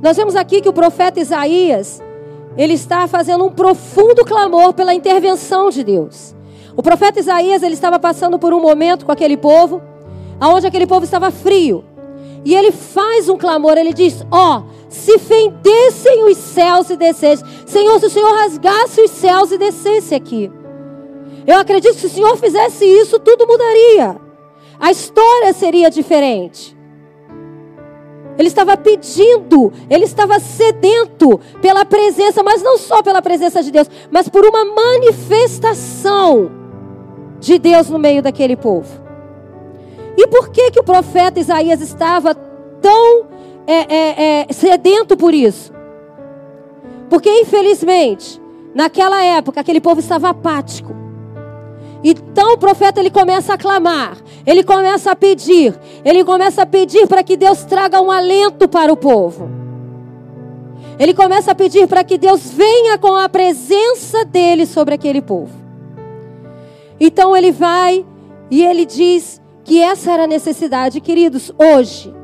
Nós vemos aqui que o profeta Isaías, ele está fazendo um profundo clamor pela intervenção de Deus. O profeta Isaías, ele estava passando por um momento com aquele povo, aonde aquele povo estava frio. E ele faz um clamor, ele diz: Ó, oh, se fendessem os céus e descessem. Senhor, se o Senhor rasgasse os céus e descesse aqui. Eu acredito que se o Senhor fizesse isso, tudo mudaria. A história seria diferente. Ele estava pedindo, ele estava sedento pela presença, mas não só pela presença de Deus, mas por uma manifestação de Deus no meio daquele povo. E por que que o profeta Isaías estava tão é, é, é, sedento por isso? Porque infelizmente, naquela época, aquele povo estava apático. Então o profeta ele começa a clamar, ele começa a pedir, ele começa a pedir para que Deus traga um alento para o povo. Ele começa a pedir para que Deus venha com a presença dele sobre aquele povo. Então ele vai e ele diz que essa era a necessidade, queridos, hoje.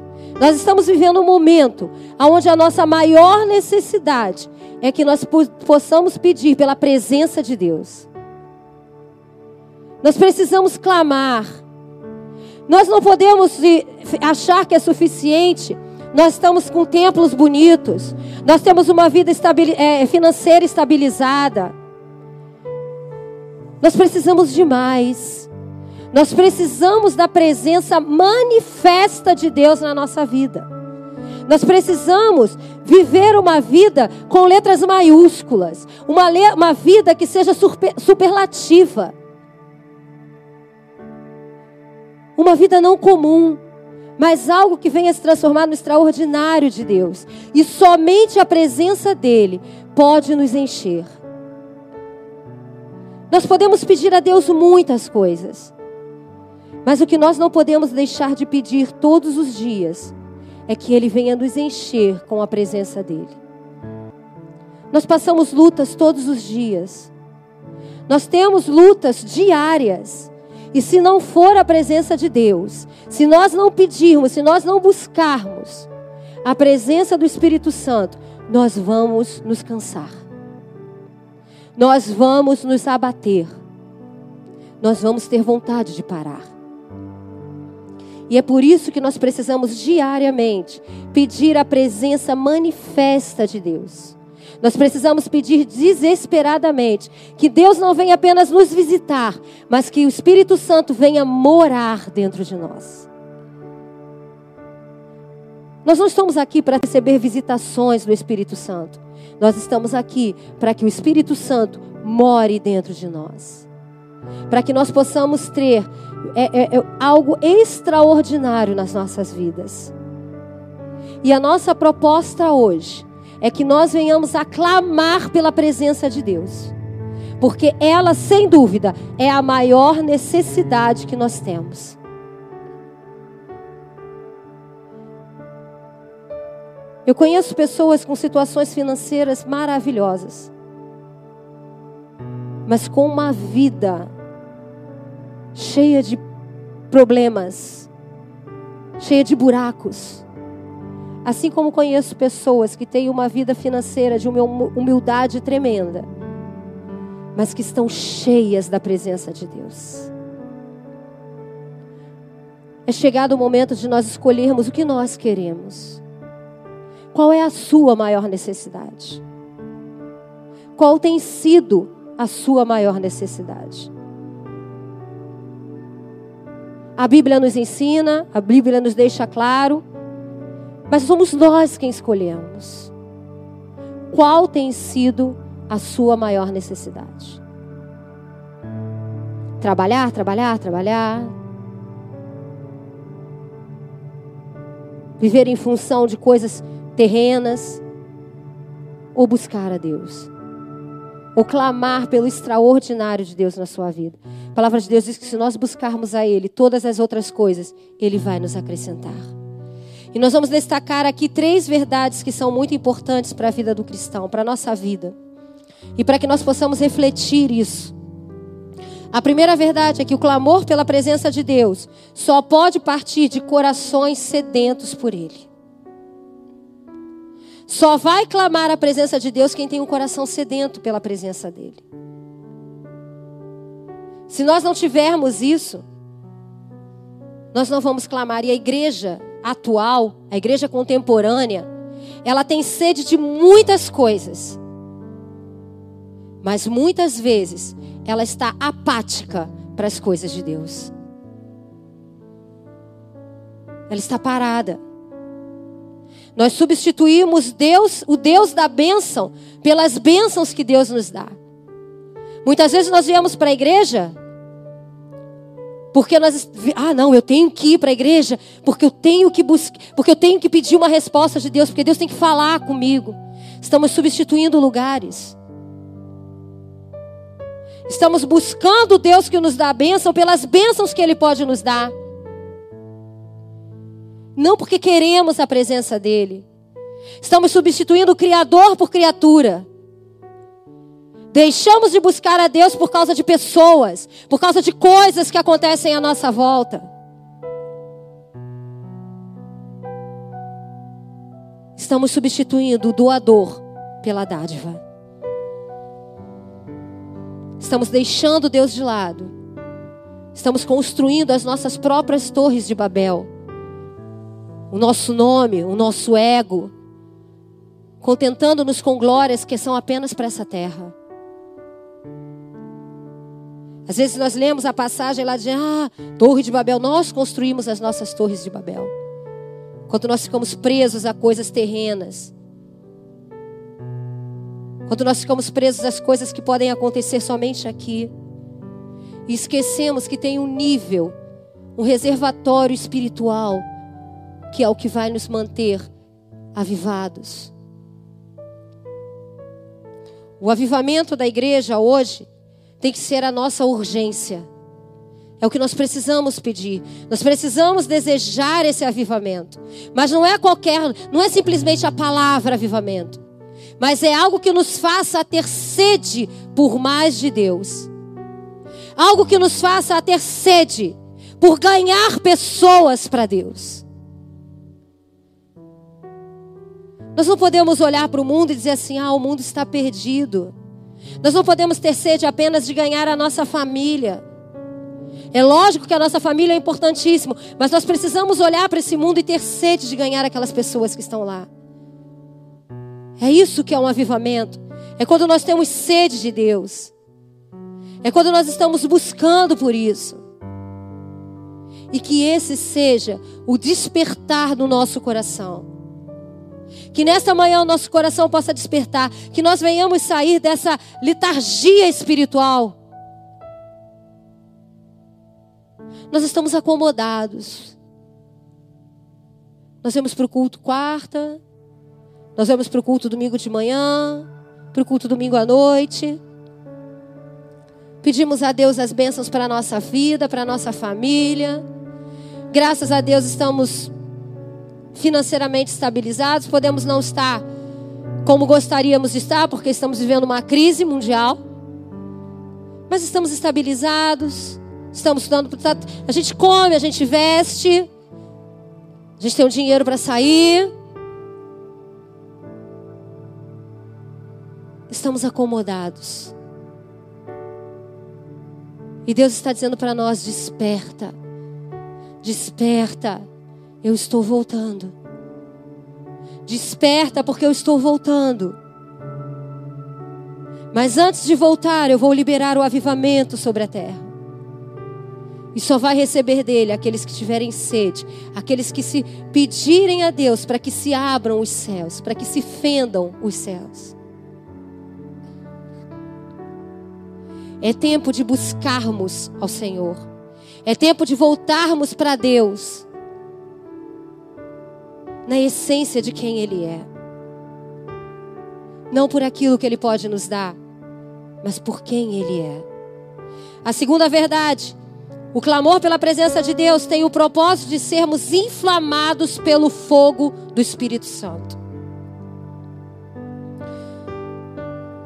Nós estamos vivendo um momento onde a nossa maior necessidade é que nós possamos pedir pela presença de Deus. Nós precisamos clamar. Nós não podemos achar que é suficiente. Nós estamos com templos bonitos. Nós temos uma vida é, financeira estabilizada. Nós precisamos de mais. Nós precisamos da presença manifesta de Deus na nossa vida. Nós precisamos viver uma vida com letras maiúsculas, uma, uma vida que seja super, superlativa. Uma vida não comum, mas algo que venha se transformar no extraordinário de Deus. E somente a presença dEle pode nos encher. Nós podemos pedir a Deus muitas coisas, mas o que nós não podemos deixar de pedir todos os dias é que Ele venha nos encher com a presença dEle. Nós passamos lutas todos os dias, nós temos lutas diárias. E se não for a presença de Deus, se nós não pedirmos, se nós não buscarmos a presença do Espírito Santo, nós vamos nos cansar. Nós vamos nos abater. Nós vamos ter vontade de parar. E é por isso que nós precisamos diariamente pedir a presença manifesta de Deus. Nós precisamos pedir desesperadamente que Deus não venha apenas nos visitar, mas que o Espírito Santo venha morar dentro de nós. Nós não estamos aqui para receber visitações do Espírito Santo. Nós estamos aqui para que o Espírito Santo more dentro de nós. Para que nós possamos ter é, é, é, algo extraordinário nas nossas vidas. E a nossa proposta hoje é que nós venhamos a clamar pela presença de Deus. Porque ela, sem dúvida, é a maior necessidade que nós temos. Eu conheço pessoas com situações financeiras maravilhosas, mas com uma vida cheia de problemas, cheia de buracos. Assim como conheço pessoas que têm uma vida financeira de uma humildade tremenda, mas que estão cheias da presença de Deus. É chegado o momento de nós escolhermos o que nós queremos. Qual é a sua maior necessidade? Qual tem sido a sua maior necessidade? A Bíblia nos ensina, a Bíblia nos deixa claro mas somos nós quem escolhemos. Qual tem sido a sua maior necessidade? Trabalhar, trabalhar, trabalhar. Viver em função de coisas terrenas. Ou buscar a Deus. Ou clamar pelo extraordinário de Deus na sua vida. A palavra de Deus diz que se nós buscarmos a Ele, todas as outras coisas, Ele vai nos acrescentar. E nós vamos destacar aqui três verdades que são muito importantes para a vida do cristão, para a nossa vida. E para que nós possamos refletir isso. A primeira verdade é que o clamor pela presença de Deus só pode partir de corações sedentos por Ele. Só vai clamar a presença de Deus quem tem um coração sedento pela presença dele. Se nós não tivermos isso, nós não vamos clamar. E a igreja atual, a igreja contemporânea, ela tem sede de muitas coisas. Mas muitas vezes ela está apática para as coisas de Deus. Ela está parada. Nós substituímos Deus, o Deus da bênção, pelas bênçãos que Deus nos dá. Muitas vezes nós viemos para a igreja porque nós ah não, eu tenho que ir para a igreja porque eu tenho que buscar, porque eu tenho que pedir uma resposta de Deus, porque Deus tem que falar comigo. Estamos substituindo lugares. Estamos buscando Deus que nos dá a bênção pelas bênçãos que Ele pode nos dar. Não porque queremos a presença dEle. Estamos substituindo o Criador por criatura. Deixamos de buscar a Deus por causa de pessoas, por causa de coisas que acontecem à nossa volta. Estamos substituindo o doador pela dádiva. Estamos deixando Deus de lado. Estamos construindo as nossas próprias torres de Babel. O nosso nome, o nosso ego. Contentando-nos com glórias que são apenas para essa terra. Às vezes nós lemos a passagem lá de ah, Torre de Babel, nós construímos as nossas torres de Babel. Quando nós ficamos presos a coisas terrenas, quando nós ficamos presos às coisas que podem acontecer somente aqui. E esquecemos que tem um nível, um reservatório espiritual, que é o que vai nos manter avivados. O avivamento da igreja hoje tem que ser a nossa urgência. É o que nós precisamos pedir. Nós precisamos desejar esse avivamento. Mas não é qualquer, não é simplesmente a palavra avivamento mas é algo que nos faça ter sede por mais de Deus. Algo que nos faça ter sede por ganhar pessoas para Deus. Nós não podemos olhar para o mundo e dizer assim: ah, o mundo está perdido. Nós não podemos ter sede apenas de ganhar a nossa família. É lógico que a nossa família é importantíssimo, mas nós precisamos olhar para esse mundo e ter sede de ganhar aquelas pessoas que estão lá. É isso que é um avivamento. É quando nós temos sede de Deus. É quando nós estamos buscando por isso. E que esse seja o despertar do nosso coração. Que nesta manhã o nosso coração possa despertar. Que nós venhamos sair dessa letargia espiritual. Nós estamos acomodados. Nós vamos para o culto quarta, nós vamos para o culto domingo de manhã, para o culto domingo à noite. Pedimos a Deus as bênçãos para a nossa vida, para a nossa família. Graças a Deus estamos financeiramente estabilizados. Podemos não estar como gostaríamos de estar, porque estamos vivendo uma crise mundial. Mas estamos estabilizados. Estamos dando. A gente come, a gente veste. A gente tem um dinheiro para sair. estamos acomodados. E Deus está dizendo para nós: desperta, desperta, eu estou voltando. Desperta, porque eu estou voltando. Mas antes de voltar, eu vou liberar o avivamento sobre a terra. E só vai receber dele aqueles que tiverem sede, aqueles que se pedirem a Deus para que se abram os céus, para que se fendam os céus. É tempo de buscarmos ao Senhor. É tempo de voltarmos para Deus. Na essência de quem Ele é. Não por aquilo que Ele pode nos dar, mas por quem Ele é. A segunda verdade, o clamor pela presença de Deus tem o propósito de sermos inflamados pelo fogo do Espírito Santo.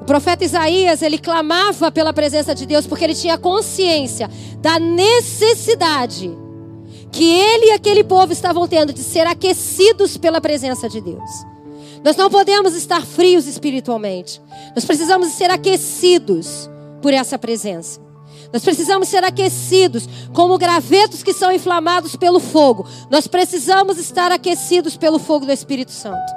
profeta Isaías, ele clamava pela presença de Deus porque ele tinha consciência da necessidade que ele e aquele povo estavam tendo de ser aquecidos pela presença de Deus. Nós não podemos estar frios espiritualmente. Nós precisamos ser aquecidos por essa presença. Nós precisamos ser aquecidos como gravetos que são inflamados pelo fogo. Nós precisamos estar aquecidos pelo fogo do Espírito Santo.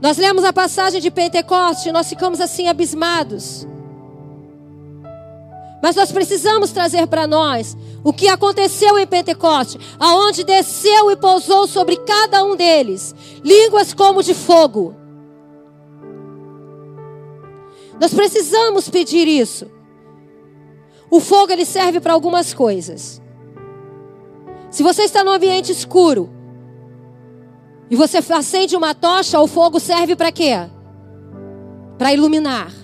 Nós lemos a passagem de Pentecoste e nós ficamos assim abismados. Mas nós precisamos trazer para nós o que aconteceu em Pentecoste, aonde desceu e pousou sobre cada um deles línguas como de fogo. Nós precisamos pedir isso. O fogo ele serve para algumas coisas. Se você está num ambiente escuro e você acende uma tocha, o fogo serve para quê? Para iluminar.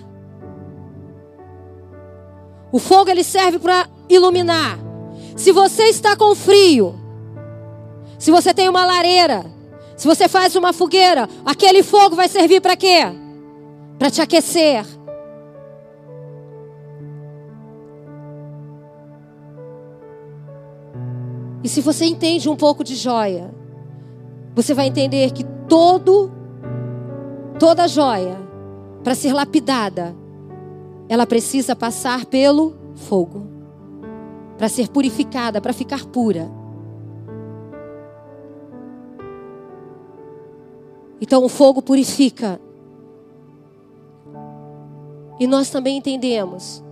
O fogo ele serve para iluminar. Se você está com frio, se você tem uma lareira, se você faz uma fogueira, aquele fogo vai servir para quê? Para te aquecer. E se você entende um pouco de joia, você vai entender que todo toda joia para ser lapidada, ela precisa passar pelo fogo para ser purificada, para ficar pura. Então o fogo purifica. E nós também entendemos.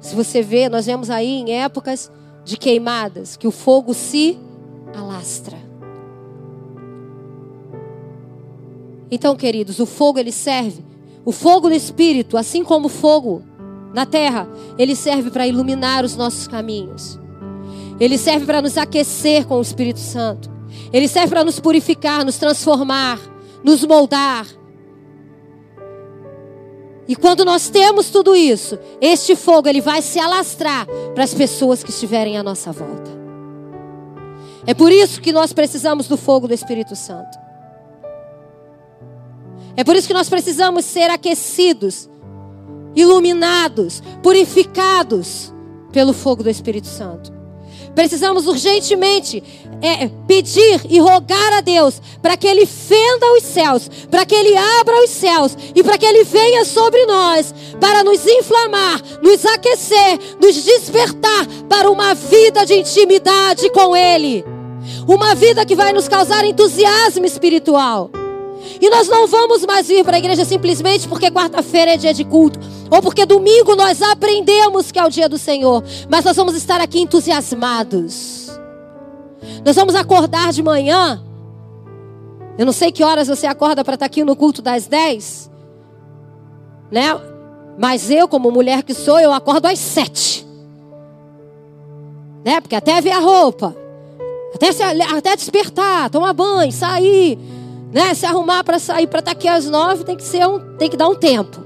Se você vê, nós vemos aí em épocas de queimadas que o fogo se alastra. Então, queridos, o fogo ele serve, o fogo do espírito, assim como o fogo na terra, ele serve para iluminar os nossos caminhos. Ele serve para nos aquecer com o Espírito Santo. Ele serve para nos purificar, nos transformar, nos moldar. E quando nós temos tudo isso, este fogo ele vai se alastrar para as pessoas que estiverem à nossa volta. É por isso que nós precisamos do fogo do Espírito Santo. É por isso que nós precisamos ser aquecidos iluminados, purificados pelo fogo do Espírito Santo. Precisamos urgentemente é, pedir e rogar a Deus para que Ele fenda os céus, para que Ele abra os céus e para que Ele venha sobre nós, para nos inflamar, nos aquecer, nos despertar para uma vida de intimidade com Ele. Uma vida que vai nos causar entusiasmo espiritual. E nós não vamos mais vir para a igreja simplesmente porque quarta-feira é dia de culto. Ou porque domingo nós aprendemos que é o dia do Senhor. Mas nós vamos estar aqui entusiasmados. Nós vamos acordar de manhã. Eu não sei que horas você acorda para estar aqui no culto das 10. Né? Mas eu, como mulher que sou, eu acordo às 7. Né? Porque até ver a roupa. Até, se, até despertar, tomar banho, sair né? Se arrumar para sair para estar aqui às nove tem que ser um, tem que dar um tempo.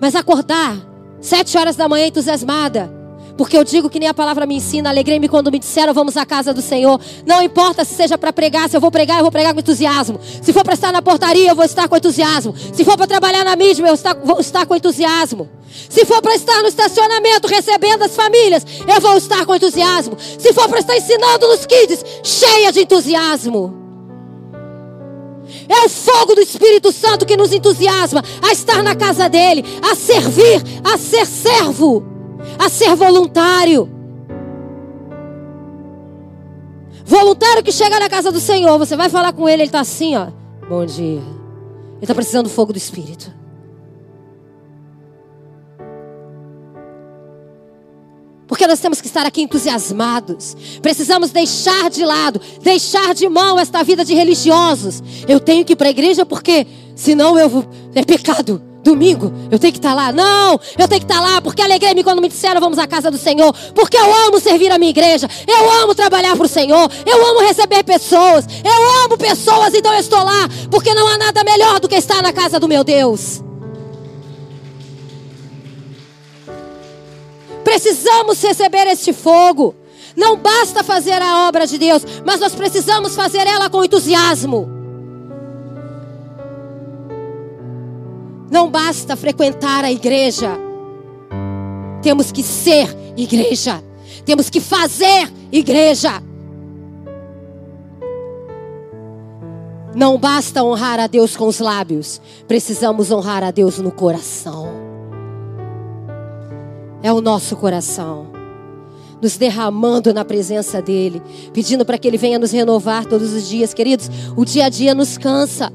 Mas acordar sete horas da manhã entusiasmada, porque eu digo que nem a palavra me ensina, alegrei-me quando me disseram vamos à casa do Senhor. Não importa se seja para pregar, se eu vou pregar, eu vou pregar com entusiasmo. Se for para estar na portaria, eu vou estar com entusiasmo. Se for para trabalhar na mídia, eu vou estar com entusiasmo. Se for para estar no estacionamento recebendo as famílias, eu vou estar com entusiasmo. Se for para estar ensinando nos kids, cheia de entusiasmo. É o fogo do Espírito Santo que nos entusiasma a estar na casa dele, a servir, a ser servo, a ser voluntário. Voluntário que chega na casa do Senhor, você vai falar com ele, ele está assim, ó. Bom dia. Ele está precisando do fogo do Espírito. Porque nós temos que estar aqui entusiasmados. Precisamos deixar de lado, deixar de mão esta vida de religiosos. Eu tenho que ir para a igreja porque senão eu vou... é pecado. Domingo, eu tenho que estar lá. Não, eu tenho que estar lá porque alegrei-me quando me disseram vamos à casa do Senhor. Porque eu amo servir a minha igreja. Eu amo trabalhar para o Senhor. Eu amo receber pessoas. Eu amo pessoas, então eu estou lá. Porque não há nada melhor do que estar na casa do meu Deus. Precisamos receber este fogo. Não basta fazer a obra de Deus, mas nós precisamos fazer ela com entusiasmo. Não basta frequentar a igreja. Temos que ser igreja. Temos que fazer igreja. Não basta honrar a Deus com os lábios, precisamos honrar a Deus no coração. É o nosso coração, nos derramando na presença dEle, pedindo para que Ele venha nos renovar todos os dias, queridos. O dia a dia nos cansa.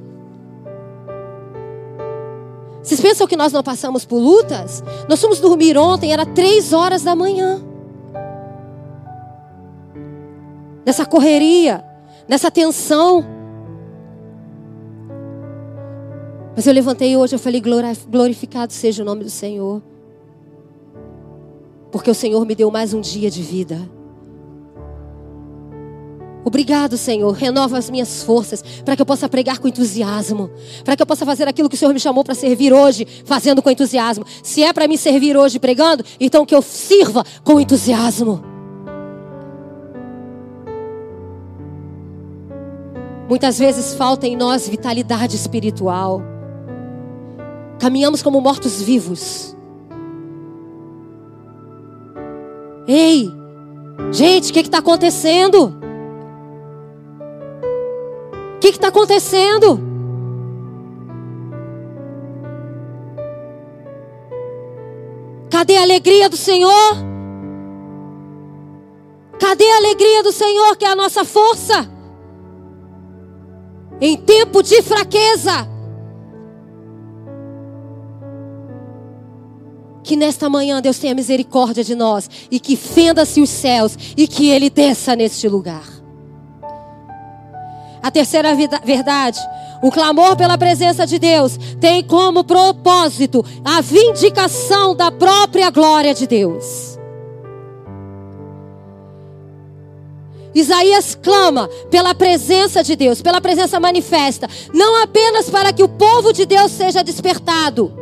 Vocês pensam que nós não passamos por lutas? Nós fomos dormir ontem, era três horas da manhã. Nessa correria, nessa tensão. Mas eu levantei hoje, eu falei: glorificado seja o nome do Senhor. Porque o Senhor me deu mais um dia de vida. Obrigado, Senhor. Renova as minhas forças para que eu possa pregar com entusiasmo, para que eu possa fazer aquilo que o Senhor me chamou para servir hoje, fazendo com entusiasmo. Se é para me servir hoje pregando, então que eu sirva com entusiasmo. Muitas vezes falta em nós vitalidade espiritual. Caminhamos como mortos-vivos. Ei, gente, o que está acontecendo? O que está acontecendo? Cadê a alegria do Senhor? Cadê a alegria do Senhor, que é a nossa força? Em tempo de fraqueza, Que nesta manhã Deus tenha misericórdia de nós e que fenda-se os céus e que Ele desça neste lugar. A terceira verdade, o clamor pela presença de Deus tem como propósito a vindicação da própria glória de Deus. Isaías clama pela presença de Deus, pela presença manifesta, não apenas para que o povo de Deus seja despertado,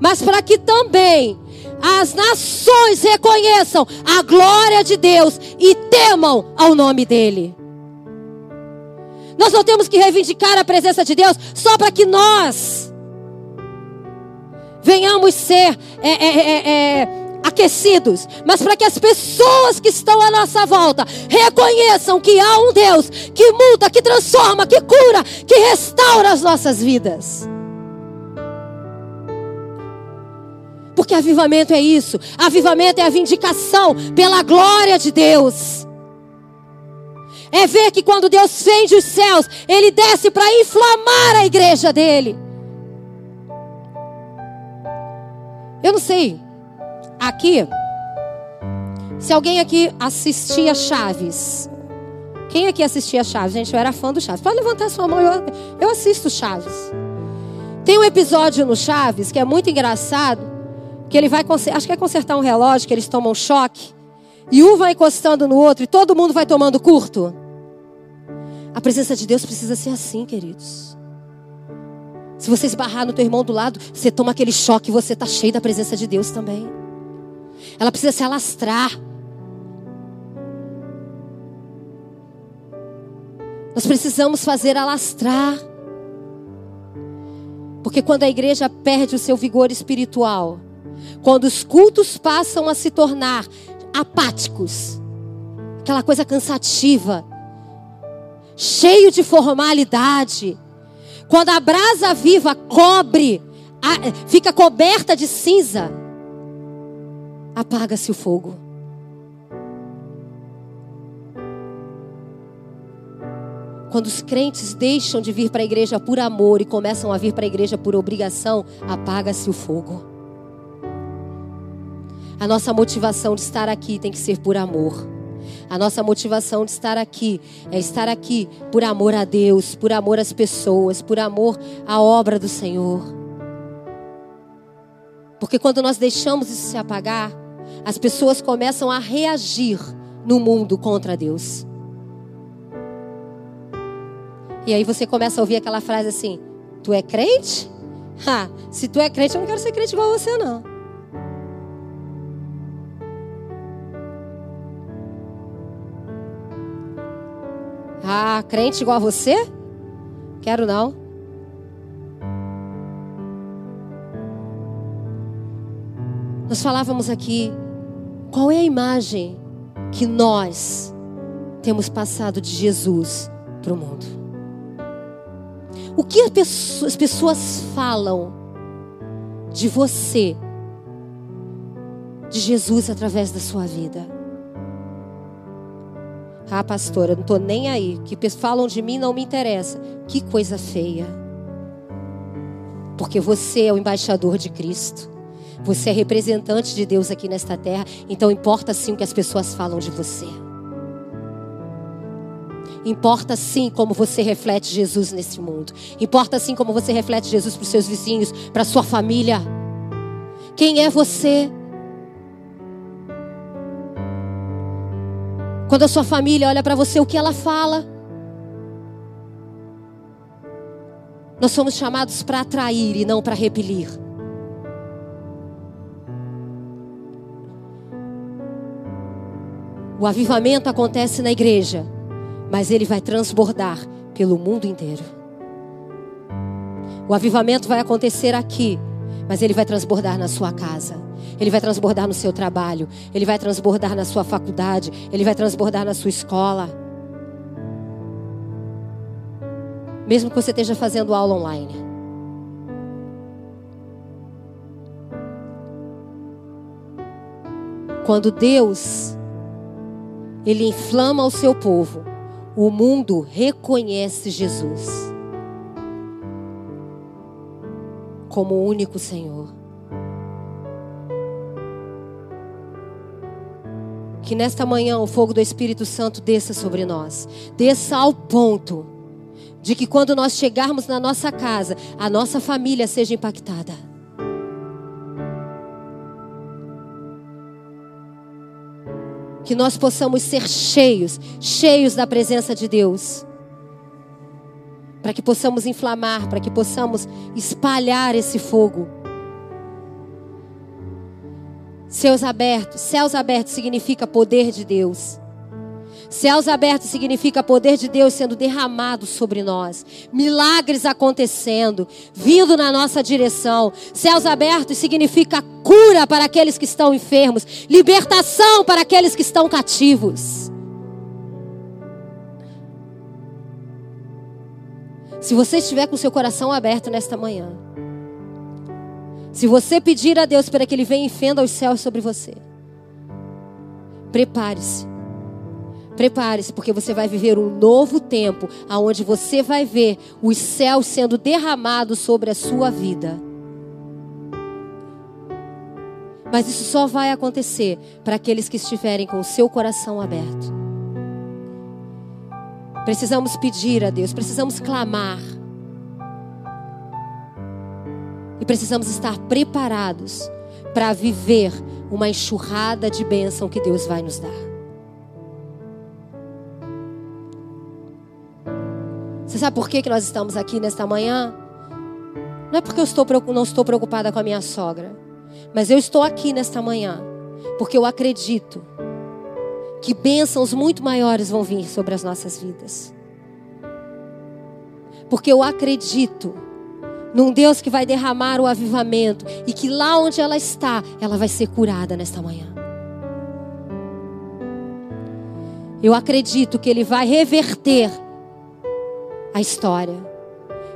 mas para que também as nações reconheçam a glória de Deus e temam ao nome dEle. Nós não temos que reivindicar a presença de Deus só para que nós venhamos ser é, é, é, é, aquecidos, mas para que as pessoas que estão à nossa volta reconheçam que há um Deus que muda, que transforma, que cura, que restaura as nossas vidas. Porque avivamento é isso. Avivamento é a vindicação pela glória de Deus. É ver que quando Deus fende os céus, Ele desce para inflamar a igreja dele. Eu não sei. Aqui, se alguém aqui assistia Chaves. Quem aqui assistia Chaves? Gente, eu era fã do Chaves. Pode levantar sua mão, eu, eu assisto Chaves. Tem um episódio no Chaves que é muito engraçado que ele vai, acho que é consertar um relógio, que eles tomam choque, e um vai encostando no outro e todo mundo vai tomando curto. A presença de Deus precisa ser assim, queridos. Se você esbarrar no teu irmão do lado, você toma aquele choque e você está cheio da presença de Deus também. Ela precisa se alastrar. Nós precisamos fazer alastrar. Porque quando a igreja perde o seu vigor espiritual, quando os cultos passam a se tornar apáticos, aquela coisa cansativa, cheio de formalidade, quando a brasa viva cobre, fica coberta de cinza, apaga-se o fogo. Quando os crentes deixam de vir para a igreja por amor e começam a vir para a igreja por obrigação, apaga-se o fogo. A nossa motivação de estar aqui tem que ser por amor. A nossa motivação de estar aqui é estar aqui por amor a Deus, por amor às pessoas, por amor à obra do Senhor. Porque quando nós deixamos isso se apagar, as pessoas começam a reagir no mundo contra Deus. E aí você começa a ouvir aquela frase assim: Tu é crente? Ha, se tu é crente, eu não quero ser crente igual você, não. Ah, crente igual a você? Quero não. Nós falávamos aqui, qual é a imagem que nós temos passado de Jesus para o mundo? O que as pessoas falam de você, de Jesus através da sua vida? Ah, pastora, não estou nem aí. Que falam de mim não me interessa. Que coisa feia. Porque você é o embaixador de Cristo. Você é representante de Deus aqui nesta terra. Então importa sim o que as pessoas falam de você. Importa sim como você reflete Jesus nesse mundo. Importa sim como você reflete Jesus para os seus vizinhos, para sua família. Quem é você? Quando a sua família olha para você, o que ela fala? Nós somos chamados para atrair e não para repelir. O avivamento acontece na igreja mas ele vai transbordar pelo mundo inteiro. O avivamento vai acontecer aqui, mas ele vai transbordar na sua casa. Ele vai transbordar no seu trabalho, ele vai transbordar na sua faculdade, ele vai transbordar na sua escola. Mesmo que você esteja fazendo aula online. Quando Deus ele inflama o seu povo, o mundo reconhece Jesus como o único Senhor. Que nesta manhã o fogo do Espírito Santo desça sobre nós, desça ao ponto de que quando nós chegarmos na nossa casa, a nossa família seja impactada. que nós possamos ser cheios, cheios da presença de Deus. Para que possamos inflamar, para que possamos espalhar esse fogo. Céus abertos, céus abertos significa poder de Deus. Céus abertos significa poder de Deus sendo derramado sobre nós, milagres acontecendo, vindo na nossa direção. Céus abertos significa cura para aqueles que estão enfermos, libertação para aqueles que estão cativos. Se você estiver com seu coração aberto nesta manhã, se você pedir a Deus para que Ele venha e fenda os céus sobre você, prepare-se Prepare-se, porque você vai viver um novo tempo, aonde você vai ver os céus sendo derramados sobre a sua vida. Mas isso só vai acontecer para aqueles que estiverem com o seu coração aberto. Precisamos pedir a Deus, precisamos clamar. E precisamos estar preparados para viver uma enxurrada de bênção que Deus vai nos dar. Você sabe por que, que nós estamos aqui nesta manhã? Não é porque eu estou, não estou preocupada com a minha sogra, mas eu estou aqui nesta manhã porque eu acredito que bênçãos muito maiores vão vir sobre as nossas vidas. Porque eu acredito num Deus que vai derramar o avivamento e que lá onde ela está, ela vai ser curada nesta manhã. Eu acredito que Ele vai reverter a história.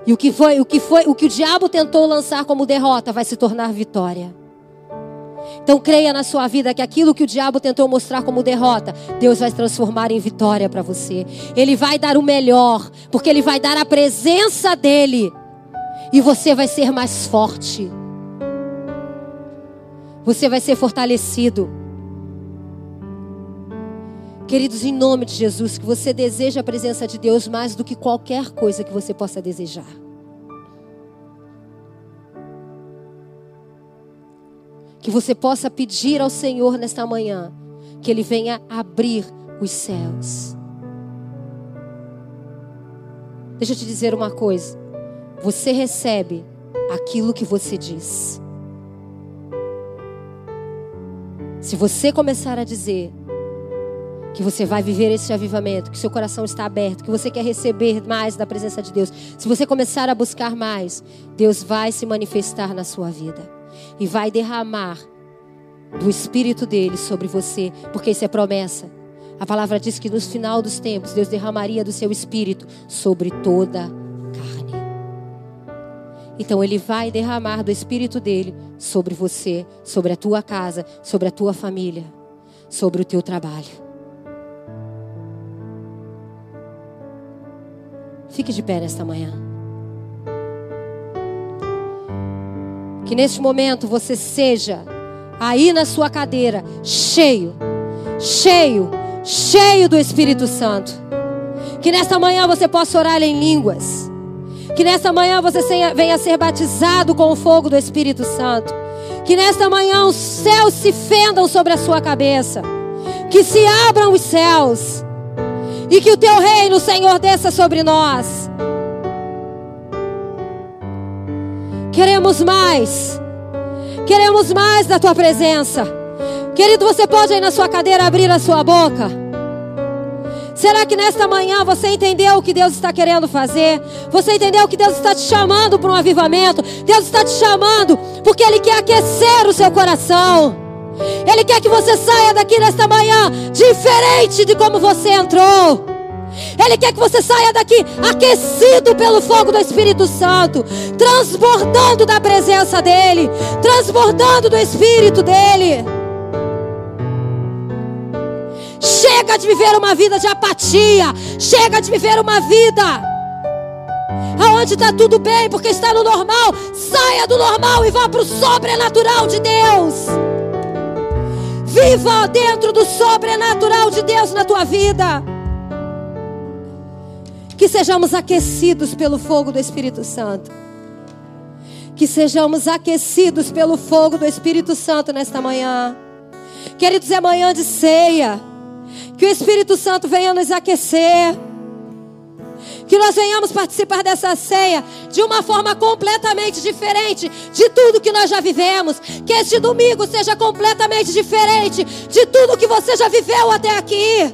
E o que foi, o que foi, o que o diabo tentou lançar como derrota vai se tornar vitória. Então creia na sua vida que aquilo que o diabo tentou mostrar como derrota, Deus vai transformar em vitória para você. Ele vai dar o melhor, porque ele vai dar a presença dele. E você vai ser mais forte. Você vai ser fortalecido. Queridos, em nome de Jesus, que você deseja a presença de Deus mais do que qualquer coisa que você possa desejar. Que você possa pedir ao Senhor nesta manhã que Ele venha abrir os céus. Deixa eu te dizer uma coisa. Você recebe aquilo que você diz. Se você começar a dizer, que você vai viver esse avivamento, que seu coração está aberto, que você quer receber mais da presença de Deus. Se você começar a buscar mais, Deus vai se manifestar na sua vida e vai derramar do espírito dele sobre você, porque isso é promessa. A palavra diz que no final dos tempos Deus derramaria do seu espírito sobre toda carne. Então Ele vai derramar do Espírito dele sobre você, sobre a tua casa, sobre a tua família, sobre o teu trabalho. Fique de pé nesta manhã. Que neste momento você seja aí na sua cadeira, cheio, cheio, cheio do Espírito Santo. Que nesta manhã você possa orar em línguas. Que nesta manhã você venha ser batizado com o fogo do Espírito Santo. Que nesta manhã os céus se fendam sobre a sua cabeça. Que se abram os céus. E que o teu reino, Senhor, desça sobre nós. Queremos mais. Queremos mais da tua presença. Querido, você pode aí na sua cadeira abrir a sua boca? Será que nesta manhã você entendeu o que Deus está querendo fazer? Você entendeu que Deus está te chamando para um avivamento? Deus está te chamando porque Ele quer aquecer o seu coração. Ele quer que você saia daqui nesta manhã diferente de como você entrou. Ele quer que você saia daqui aquecido pelo fogo do Espírito Santo, transbordando da presença dEle, transbordando do Espírito dEle. Chega de viver uma vida de apatia, chega de viver uma vida aonde está tudo bem, porque está no normal. Saia do normal e vá para o sobrenatural de Deus. Viva dentro do sobrenatural de Deus na tua vida. Que sejamos aquecidos pelo fogo do Espírito Santo. Que sejamos aquecidos pelo fogo do Espírito Santo nesta manhã. Queridos, é manhã de ceia. Que o Espírito Santo venha nos aquecer. Que nós venhamos participar dessa ceia de uma forma completamente diferente de tudo que nós já vivemos. Que este domingo seja completamente diferente de tudo que você já viveu até aqui.